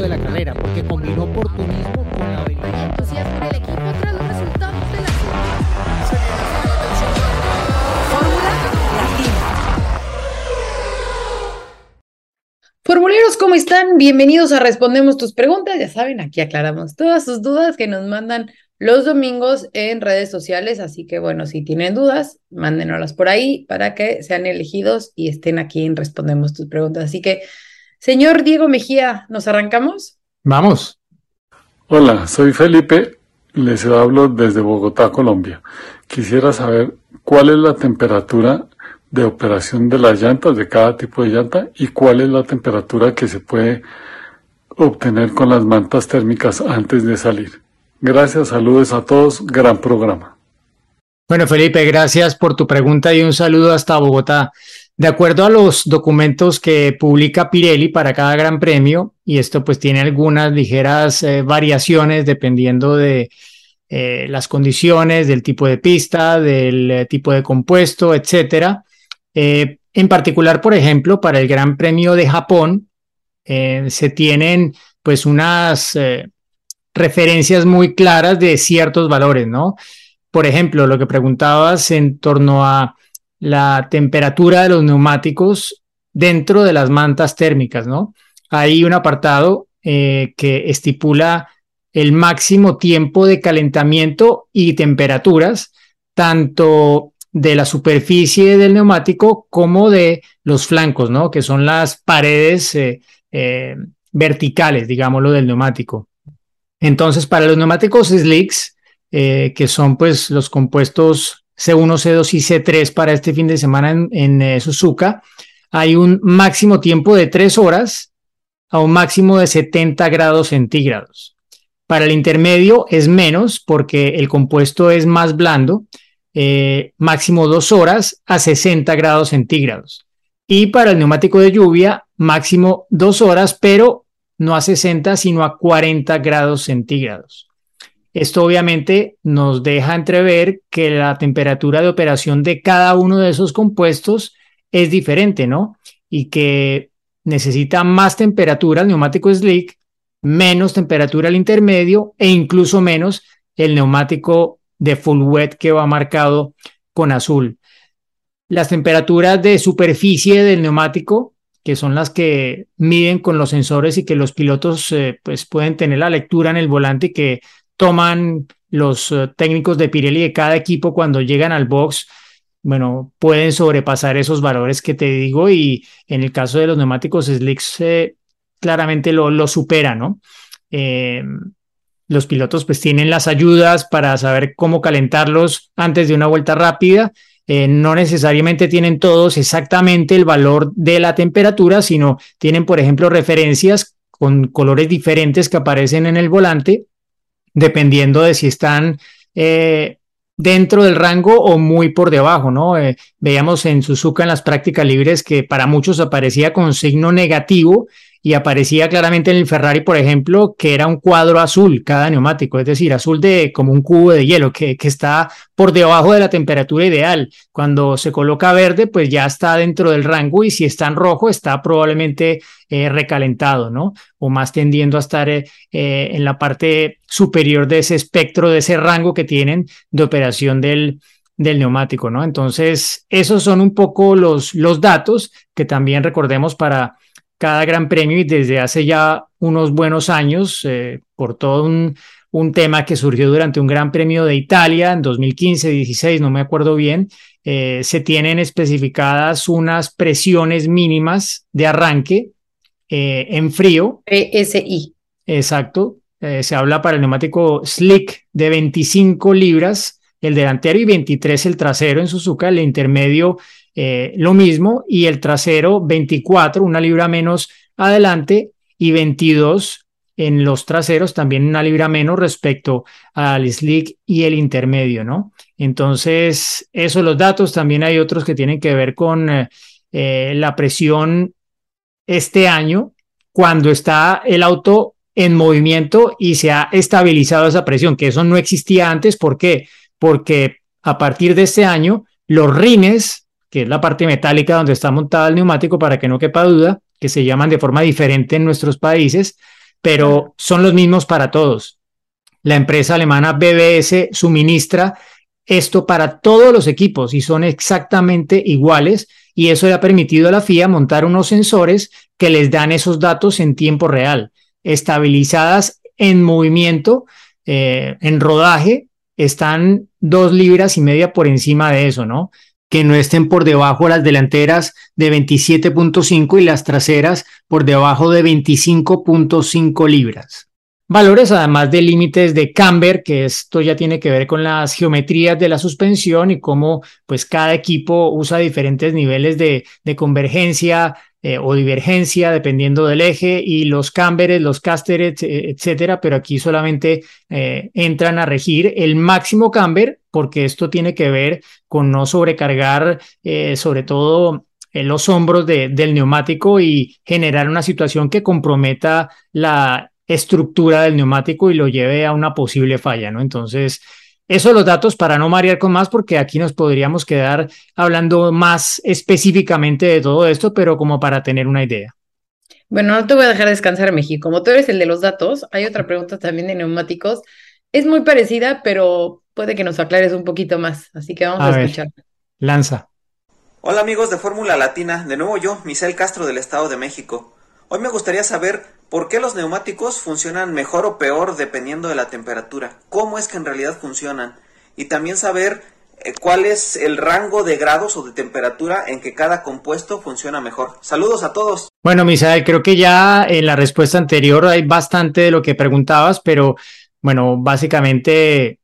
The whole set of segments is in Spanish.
de la carrera, porque combinó oportunismo con la habilidad. entusiasmo en el equipo tras los resultados de la Fórmula Latina. Formuleros, ¿cómo están? Bienvenidos a Respondemos tus preguntas. Ya saben, aquí aclaramos todas sus dudas que nos mandan los domingos en redes sociales. Así que bueno, si tienen dudas, mándenoslas por ahí para que sean elegidos y estén aquí en Respondemos tus preguntas. Así que, señor Diego Mejía, ¿nos arrancamos? Vamos. Hola, soy Felipe, les hablo desde Bogotá, Colombia. Quisiera saber cuál es la temperatura de operación de las llantas, de cada tipo de llanta, y cuál es la temperatura que se puede obtener con las mantas térmicas antes de salir. Gracias, saludos a todos, gran programa. Bueno, Felipe, gracias por tu pregunta y un saludo hasta Bogotá. De acuerdo a los documentos que publica Pirelli para cada gran premio, y esto pues tiene algunas ligeras eh, variaciones dependiendo de eh, las condiciones, del tipo de pista, del eh, tipo de compuesto. Eh, en particular, por ejemplo, para el Gran Premio de Japón, se tienen pues unas referencias muy claras de ciertos valores, ¿no? Por ejemplo, lo que preguntabas en torno a la temperatura de los neumáticos dentro de las mantas térmicas, ¿no? Hay un apartado eh, que estipula el máximo tiempo de calentamiento y temperaturas, tanto de la superficie del neumático como de los flancos, ¿no? Que son las paredes eh, eh, verticales, digámoslo, del neumático. Entonces, para los neumáticos slicks, que son pues los compuestos C1, C2 y C3 para este fin de semana en, eh, Suzuka, hay un máximo tiempo de tres horas a un máximo de 70 grados centígrados. Para el intermedio es menos porque el compuesto es más blando, eh, máximo dos horas a 60 grados centígrados. Y para el neumático de lluvia, máximo dos horas, pero no a 60, sino a 40 grados centígrados. Esto obviamente nos deja entrever que la temperatura de operación de cada uno de esos compuestos es diferente, ¿no? Y que necesita más temperatura el neumático slick, menos temperatura el intermedio e incluso menos el neumático de full wet que va marcado con azul. Las temperaturas de superficie del neumático, que son las que miden con los sensores y que los pilotos eh, pues pueden tener la lectura en el volante y que toman los uh, técnicos de Pirelli de cada equipo cuando llegan al box, bueno, pueden sobrepasar esos valores que te digo y en el caso de los neumáticos slicks eh, claramente lo, lo supera, ¿no? Eh, los pilotos pues tienen las ayudas para saber cómo calentarlos antes de una vuelta rápida. Eh, no necesariamente tienen todos exactamente el valor de la temperatura, sino tienen, por ejemplo, referencias con colores diferentes que aparecen en el volante, dependiendo de si están eh, dentro del rango o muy por debajo, ¿no? Eh, veíamos en Suzuka en las prácticas libres que para muchos aparecía con signo negativo y aparecía claramente en el Ferrari, por ejemplo, que era un cuadro azul cada neumático, es decir, azul de como un cubo de hielo que, que está por debajo de la temperatura ideal. Cuando se coloca verde, pues ya está dentro del rango y si está en rojo, está probablemente eh, recalentado, ¿no? O más tendiendo a estar eh, eh, en la parte superior de ese espectro, de ese rango que tienen de operación del, del neumático, ¿no? Entonces, esos son un poco los, los datos que también recordemos para cada gran premio y desde hace ya unos buenos años, eh, por todo un, un, tema que surgió durante un gran premio de Italia en 2015, 16, no me acuerdo bien, eh, se tienen especificadas unas presiones mínimas de arranque eh, en frío. PSI. Exacto. Se habla para el neumático slick de 25 libras el delantero y 23 el trasero en Suzuka, el intermedio eh, lo mismo y el trasero 24, una libra menos adelante y 22 en los traseros, también una libra menos respecto al slick y el intermedio, ¿no? Entonces, esos los datos, también hay otros que tienen que ver con eh, eh, la presión este año, cuando está el auto en movimiento y se ha estabilizado esa presión, que eso no existía antes, ¿por qué? Porque a partir de este año, los rines que es la parte metálica donde está montado el neumático, para que no quepa duda, que se llaman de forma diferente en nuestros países, pero son los mismos para todos. La empresa alemana BBS suministra esto para todos los equipos y son exactamente iguales y eso le ha permitido a la FIA montar unos sensores que les dan esos datos en tiempo real, estabilizadas en movimiento, eh, en rodaje, están dos libras y media por encima de eso, ¿no? Que no estén por debajo las delanteras de 27.5 y las traseras por debajo de 25.5 libras. Valores además de límites de camber, que esto ya tiene que ver con las geometrías de la suspensión y cómo pues cada equipo usa diferentes niveles de, de convergencia eh, o divergencia dependiendo del eje y los camberes, los casters, etcétera, pero aquí solamente eh, entran a regir el máximo camber porque esto tiene que ver con no sobrecargar eh, sobre todo los hombros de, del neumático y generar una situación que comprometa la estructura del neumático y lo lleve a una posible falla, ¿no? Entonces, eso los datos para no marear con más, porque aquí nos podríamos quedar hablando más específicamente de todo esto, pero como para tener una idea. Bueno, no te voy a dejar descansar, México. Como tú eres el de los datos, hay otra pregunta también de neumáticos. Es muy parecida, pero puede que nos aclares un poquito más. Así que vamos a, escuchar. Lanza. Hola amigos de Fórmula Latina, de nuevo yo, Michel Castro del Estado de México. Hoy me gustaría saber por qué los neumáticos funcionan mejor o peor dependiendo de la temperatura, cómo es que en realidad funcionan y también saber eh, cuál es el rango de grados o de temperatura en que cada compuesto funciona mejor. Saludos a todos. Bueno, Misael, creo que ya en la respuesta anterior hay bastante de lo que preguntabas, pero bueno, básicamente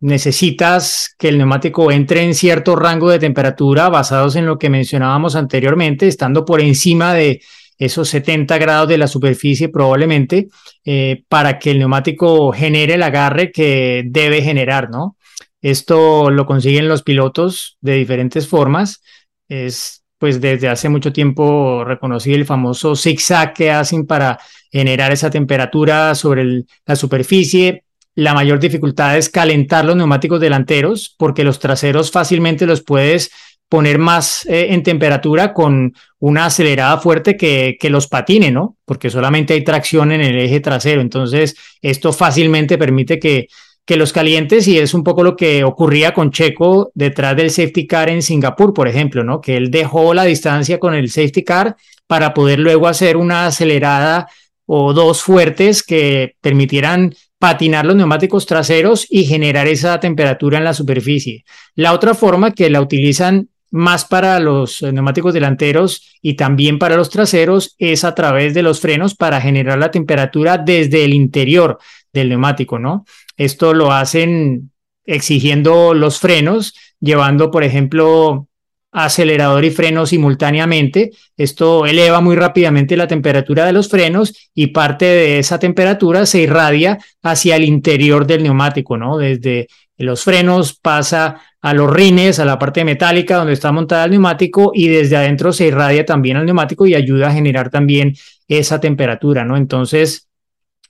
necesitas que el neumático entre en cierto rango de temperatura basados en lo que mencionábamos anteriormente, estando por encima de esos 70 grados de la superficie probablemente, eh, para que el neumático genere el agarre que debe generar, ¿no? Esto lo consiguen los pilotos de diferentes formas. Es pues desde hace mucho tiempo reconocido el famoso zigzag que hacen para generar esa temperatura sobre la superficie. La mayor dificultad es calentar los neumáticos delanteros porque los traseros fácilmente los puedes poner más eh, en temperatura con una acelerada fuerte que, que los patine, ¿no? Porque solamente hay tracción en el eje trasero. Entonces, esto fácilmente permite que, que los calientes, y es un poco lo que ocurría con Checo detrás del safety car en Singapur, por ejemplo, ¿no? Que él dejó la distancia con el safety car para poder luego hacer una acelerada o dos fuertes que permitieran patinar los neumáticos traseros y generar esa temperatura en la superficie. La otra forma que la utilizan más para los eh, neumáticos delanteros y también para los traseros es a través de los frenos para generar la temperatura desde el interior del neumático, ¿no? Esto lo hacen exigiendo los frenos, llevando, por ejemplo, acelerador y freno simultáneamente. Esto eleva muy rápidamente la temperatura de los frenos y parte de esa temperatura se irradia hacia el interior del neumático, ¿no? Desde los frenos pasa a los rines, a la parte metálica donde está montada el neumático y desde adentro se irradia también al neumático y ayuda a generar también esa temperatura, ¿no? Entonces,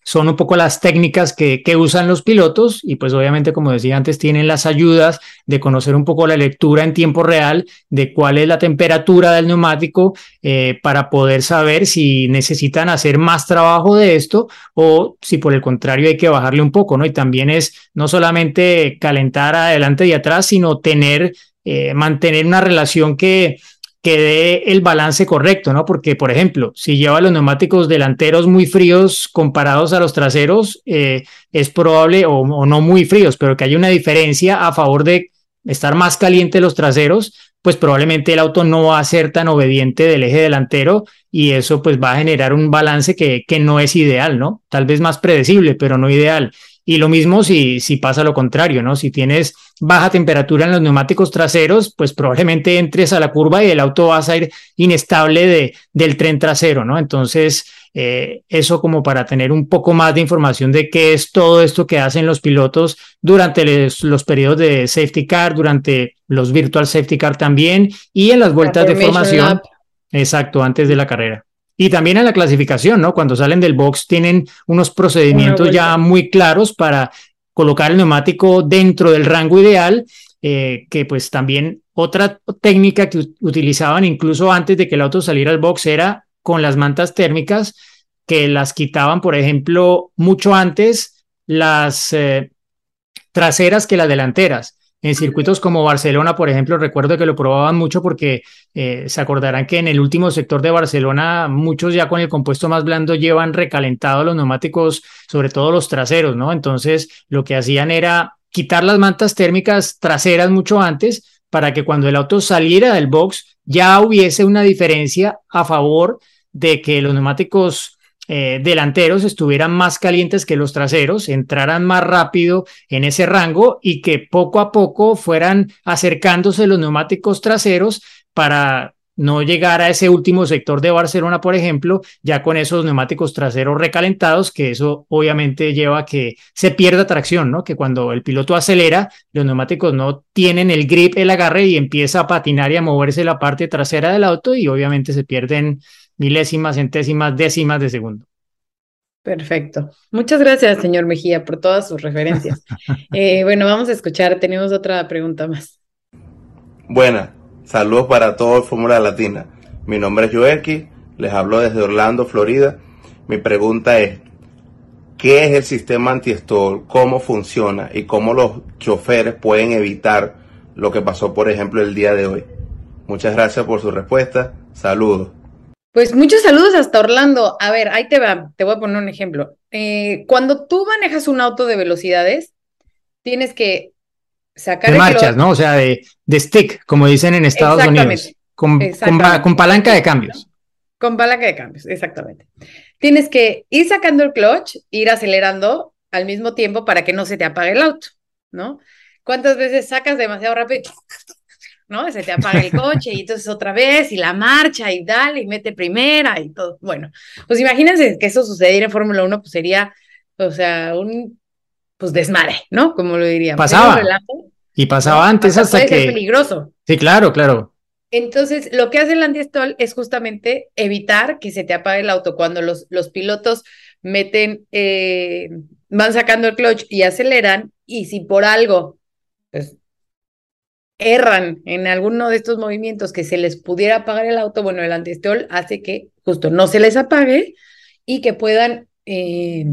son un poco las técnicas que, que, usan los pilotos y pues obviamente, como decía antes, tienen las ayudas de conocer un poco la lectura en tiempo real de cuál es la temperatura del neumático eh, para poder saber si necesitan hacer más trabajo de esto o si por el contrario hay que bajarle un poco, ¿no? Y también es no solamente calentar adelante y atrás, sino tener, eh, mantener una relación que que dé el balance correcto, ¿no? Porque, por ejemplo, si lleva los neumáticos delanteros muy fríos comparados a los traseros, eh, es probable, o, no muy fríos, pero que haya una diferencia a favor de estar más caliente los traseros, pues probablemente el auto no va a ser tan obediente del eje delantero y eso pues va a generar un balance que, que no es ideal, ¿no? Tal vez más predecible, pero no ideal. Y lo mismo si, si pasa lo contrario, ¿no? Si tienes baja temperatura en los neumáticos traseros, pues probablemente entres a la curva y el auto va a salir inestable de, del tren trasero, ¿no? Entonces, eh, eso como para tener un poco más de información de qué es todo esto que hacen los pilotos durante los, periodos de safety car, durante los virtual safety car también y en las vueltas de formación. Exacto, antes de la carrera. Y también en la clasificación, ¿no? Cuando salen del box tienen unos procedimientos ya muy claros para colocar el neumático dentro del rango ideal, eh, que pues también otra técnica que utilizaban incluso antes de que el auto saliera al box era con las mantas térmicas que las quitaban, por ejemplo, mucho antes las eh, traseras que las delanteras. En circuitos como Barcelona, por ejemplo, recuerdo que lo probaban mucho porque eh, se acordarán que en el último sector de Barcelona muchos ya con el compuesto más blando llevan recalentados los neumáticos, sobre todo los traseros, ¿no? Entonces lo que hacían era quitar las mantas térmicas traseras mucho antes para que cuando el auto saliera del box ya hubiese una diferencia a favor de que los neumáticos eh, delanteros estuvieran más calientes que los traseros, entraran más rápido en ese rango y que poco a poco fueran acercándose los neumáticos traseros para no llegar a ese último sector de Barcelona, por ejemplo, ya con esos neumáticos traseros recalentados, que eso obviamente lleva a que se pierda tracción, ¿no? Que cuando el piloto acelera, los neumáticos no tienen el grip, el agarre y empieza a patinar y a moverse la parte trasera del auto y obviamente se pierden milésimas, centésimas, décimas de segundo. Perfecto. Muchas gracias, señor Mejía, por todas sus referencias. Eh, bueno, vamos a escuchar, tenemos otra pregunta más. Buenas, saludos para todo Fórmula Latina. Mi nombre es Joelki, les hablo desde Orlando, Florida. Mi pregunta es, ¿qué es el sistema anti-stall? ¿Cómo funciona? ¿Y cómo los choferes pueden evitar lo que pasó, por ejemplo, el día de hoy? Muchas gracias por su respuesta. Saludos. Pues muchos saludos hasta Orlando. A ver, ahí te va, te voy a poner un ejemplo. Eh, cuando tú manejas un auto de velocidades, tienes que sacar... De marchas, ¿no? O sea, de, de, stick, como dicen en Estados Unidos. Con, con, palanca de cambios. Con palanca de cambios, exactamente. Tienes que ir sacando el clutch, ir acelerando al mismo tiempo para que no se te apague el auto, ¿no? ¿Cuántas veces sacas demasiado rápido ¿no? Se te apaga el coche y entonces otra vez y la marcha y dale y mete primera y todo. Bueno, pues imagínense que eso sucediera en Fórmula 1, pues sería, o sea, un, pues desmadre, ¿no? Como lo diríamos. Pasaba. y pasaba antes hasta, que... Ser peligroso. Sí, claro, claro. Entonces, lo que hace el anti-stall es justamente evitar que se te apague el auto cuando los, los pilotos meten, eh, van sacando el clutch y aceleran, y si por algo, pues erran en alguno de estos movimientos que se les pudiera apagar el auto, bueno, el antistol hace que justo no se les apague y que puedan eh,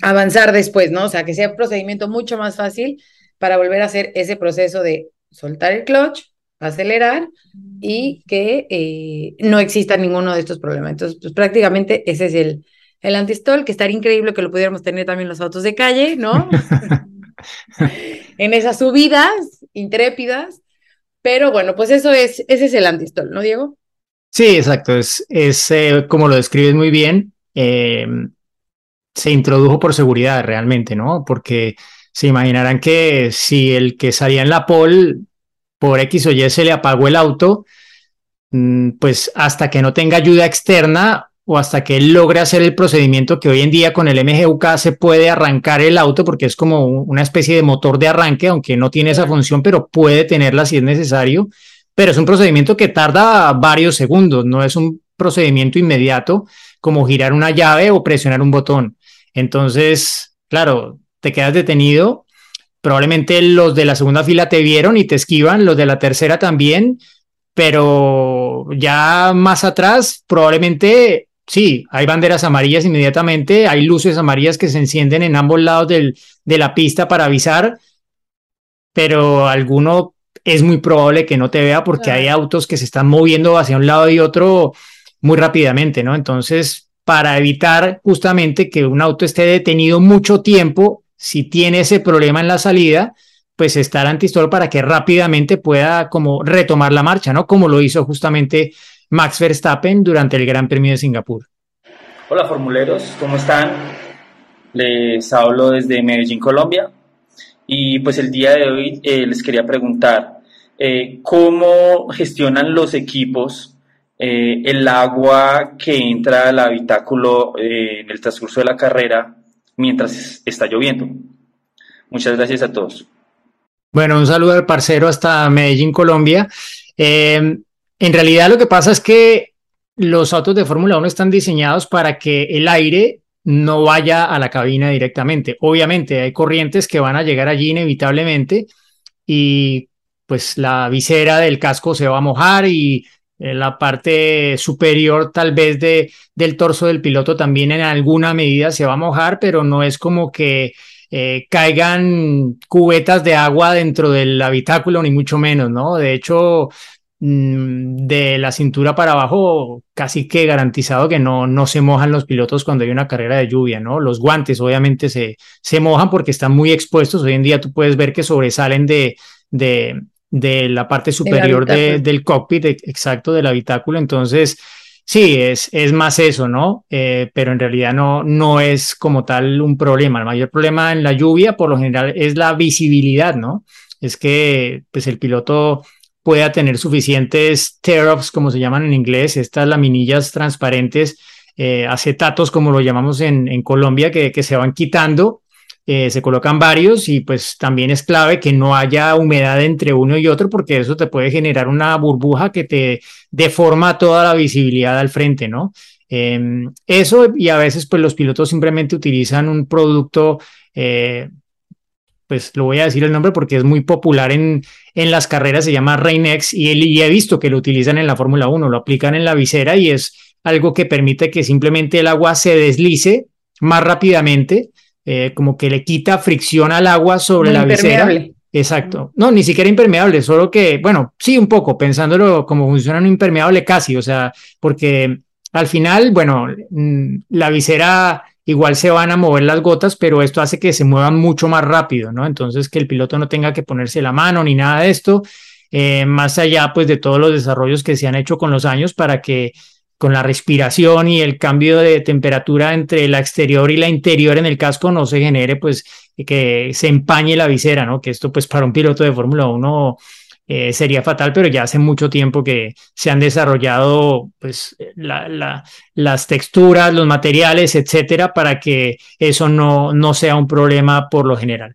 avanzar después, ¿no? O sea, que sea un procedimiento mucho más fácil para volver a hacer ese proceso de soltar el clutch, acelerar y que eh, no exista ninguno de estos problemas. Entonces, pues prácticamente ese es el, el antistol, que estaría increíble que lo pudiéramos tener también los autos de calle, ¿no? en esas subidas intrépidas. Pero bueno, pues eso es, ese es el antistol, ¿no, Diego? Sí, exacto. Es, es eh, como lo describes muy bien. Eh, se introdujo por seguridad realmente, ¿no? Porque se imaginarán que si el que salía en la pole por X o Y se le apagó el auto, mm, pues hasta que no tenga ayuda externa o hasta que él logre hacer el procedimiento que hoy en día con el MGUK se puede arrancar el auto porque es como una especie de motor de arranque, aunque no tiene esa función, pero puede tenerla si es necesario. Pero es un procedimiento que tarda varios segundos, no es un procedimiento inmediato como girar una llave o presionar un botón. Entonces, claro, te quedas detenido. Probablemente los de la segunda fila te vieron y te esquivan, los de la tercera también, pero ya más atrás probablemente sí, hay banderas amarillas inmediatamente, hay luces amarillas que se encienden en ambos lados del, de la pista para avisar, pero alguno es muy probable que no te vea porque hay autos que se están moviendo hacia un lado y otro muy rápidamente, ¿no? Entonces, para evitar justamente que un auto esté detenido mucho tiempo, si tiene ese problema en la salida, pues está el antistol para que rápidamente pueda como retomar la marcha, ¿no? Como lo hizo justamente Max Verstappen durante el Gran Premio de Singapur. Hola formuleros, ¿cómo están? Les hablo desde Medellín, Colombia. Y pues el día de hoy eh, les quería preguntar, eh, ¿cómo gestionan los equipos eh, el agua que entra al habitáculo en el transcurso de la carrera mientras está lloviendo? Muchas gracias a todos. Bueno, un saludo al parcero hasta Medellín, Colombia. En realidad lo que pasa es que los autos de Fórmula 1 están diseñados para que el aire no vaya a la cabina directamente. Obviamente hay corrientes que van a llegar allí inevitablemente y pues la visera del casco se va a mojar y eh, la parte superior tal vez de, del torso del piloto también en alguna medida se va a mojar, pero no es como que eh, caigan cubetas de agua dentro del habitáculo, ni mucho menos, ¿no? De hecho, de la cintura para abajo, casi que garantizado que no, no se mojan los pilotos cuando hay una carrera de lluvia, ¿no? Los guantes obviamente se, se mojan porque están muy expuestos. Hoy en día tú puedes ver que sobresalen de, de, de la parte superior del cockpit, exacto, del habitáculo. Entonces, sí, es, es más eso, ¿no? Eh, pero en realidad no, no es como tal un problema. El mayor problema en la lluvia, por lo general, es la visibilidad, ¿no? Es que pues, el piloto pueda tener suficientes tear-offs, como se llaman en inglés, estas laminillas transparentes, eh, acetatos, como lo llamamos en, Colombia, que, que se van quitando eh, se colocan varios y pues también es clave que no haya humedad entre uno y otro porque eso te puede generar una burbuja que te deforma toda la visibilidad al frente, ¿no? Em, eso y a veces pues los pilotos simplemente utilizan un producto, eh, pues lo voy a decir el nombre porque es muy popular en, en las carreras, se llama Reinex y, y he visto que lo utilizan en la Fórmula 1, lo aplican en la visera y es algo que permite que simplemente el agua se deslice más rápidamente eh, como que le quita fricción al agua sobre la visera. Exacto. No, ni siquiera impermeable, solo que, bueno, sí, un poco, pensándolo como funciona un impermeable casi, o sea, porque al final, bueno, mm, la visera igual se van a mover las gotas, pero esto hace que se muevan mucho más rápido, ¿no? Entonces, que el piloto no tenga que ponerse la mano ni nada de esto, eh, más allá, pues, de todos los desarrollos que se han hecho con los años para que con la respiración y el cambio de temperatura entre la exterior y la interior en el casco no se genere, pues, que se empañe la visera, ¿no? Que esto, pues, para un piloto de Fórmula 1 eh, sería fatal, pero ya hace mucho tiempo que se han desarrollado, pues, las texturas, los materiales, etcétera, para que eso no, no sea un problema por lo general.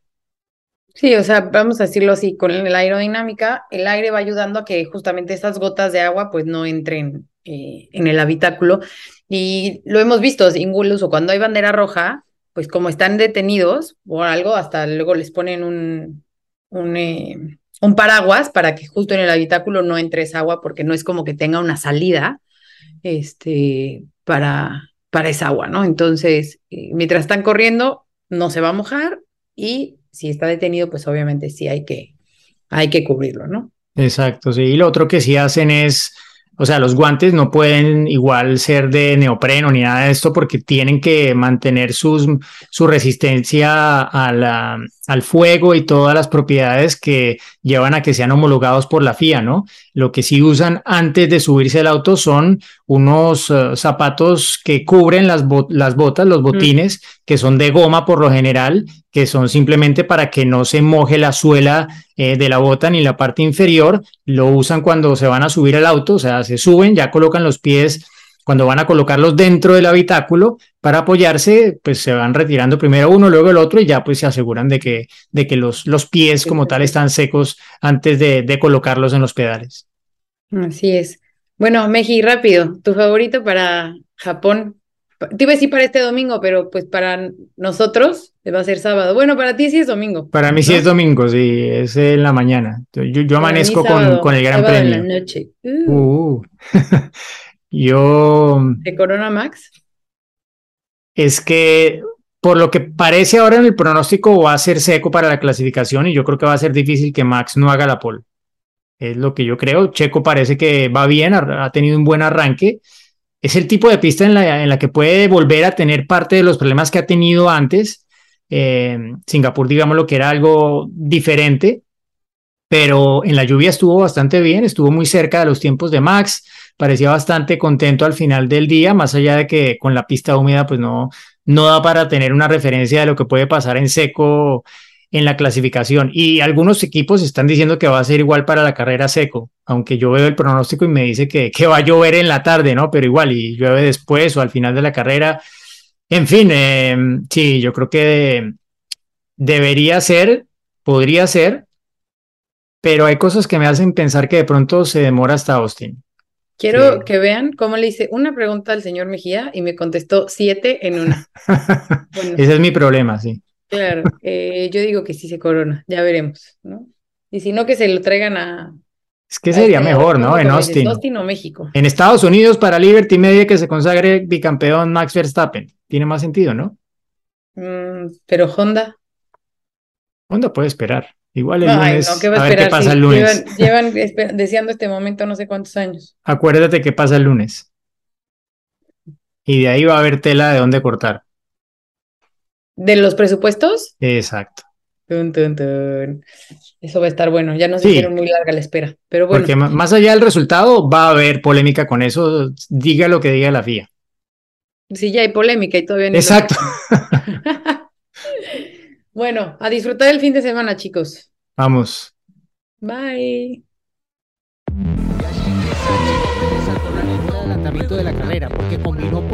Sí, o sea, vamos a decirlo así, con la aerodinámica, el aire va ayudando a que justamente estas gotas de agua pues no entren eh, en el habitáculo. Y lo hemos visto, incluso cuando hay bandera roja, pues como están detenidos o algo, hasta luego les ponen un, un, eh, un paraguas para que justo en el habitáculo no entre esa agua, porque no es como que tenga una salida este, para, para esa agua, ¿no? Entonces, eh, mientras están corriendo, no se va a mojar y si está detenido, pues obviamente sí hay que, hay que cubrirlo, ¿no? Exacto, sí. Y lo otro que sí hacen es o sea, los guantes no pueden igual ser de neopreno ni nada de esto porque tienen que mantener sus, su resistencia a la, al fuego y todas las propiedades que llevan a que sean homologados por la FIA, ¿no? Lo que sí usan antes de subirse al auto son unos eh, zapatos que cubren las, las botas, los botines, que son de goma por lo general, que son simplemente para que no se moje la suela eh, de la bota ni la parte inferior. Lo usan cuando se van a subir al auto, o sea, se suben, ya colocan los pies cuando van a colocarlos dentro del habitáculo para apoyarse, pues se van retirando primero uno, luego el otro y ya pues se aseguran de que, de que los, los pies como tal están secos antes de, de colocarlos en los pedales. Así es. Bueno, Meji, rápido, tu favorito para Japón. Te iba a decir para este domingo, pero pues para nosotros va a ser sábado. Bueno, para ti sí es domingo. Para mí sí es domingo, sí, es en la mañana. Yo, yo amanezco con, con, el Gran Premio. En la noche. Uh. Uh. Yo. ¿De Corona Max? Es que por lo que parece ahora en el pronóstico va a ser seco para la clasificación y yo creo que va a ser difícil que Max no haga la pole. Es lo que yo creo. Checo parece que va bien, ha, tenido un buen arranque. Es el tipo de pista en la, en la, que puede volver a tener parte de los problemas que ha tenido antes. Eh, Singapur, digamos, lo que era algo diferente, pero en la lluvia estuvo bastante bien, estuvo muy cerca de los tiempos de Max parecía bastante contento al final del día, más allá de que con la pista húmeda pues no, no da para tener una referencia de lo que puede pasar en seco en la clasificación. Y algunos equipos están diciendo que va a ser igual para la carrera seco, aunque yo veo el pronóstico y me dice que, que va a llover en la tarde, ¿no? Pero igual, y llueve después o al final de la carrera. En fin, em, sí, yo creo que debería ser, podría ser, pero hay cosas que me hacen pensar que de pronto se demora hasta Austin. Quiero que vean cómo le hice una pregunta al señor Mejía y me contestó siete en una. Ese es mi problema, sí. Claro, eh, yo digo que sí se corona, ya veremos, ¿no? Y si no, que se lo traigan a, Es que sería mejor, ¿no? En Austin. Austin o México. En Estados Unidos, para Liberty Media que se consagre bicampeón Max Verstappen. Tiene más sentido, ¿no? Mm, pero Honda. Honda puede esperar. Igual el Ay, lunes. no, ¿qué va a a ver qué pasa Sí, el lunes. Llevan, deseando este momento no sé cuántos años. Acuérdate qué pasa el lunes. Y de ahí va a haber tela de dónde cortar. ¿De los presupuestos? Exacto. Tun, tun, tun. Eso va a estar bueno. Ya nos Sí. hicieron muy larga la espera. Pero bueno, Porque más allá del resultado, va a haber polémica con eso, diga lo que diga la FIA. sí, ya hay polémica y todavía no. Exacto. Bueno, a disfrutar el fin de semana, chicos. Vamos. Bye. saltó la lengua del adelantamiento de la carrera porque combinó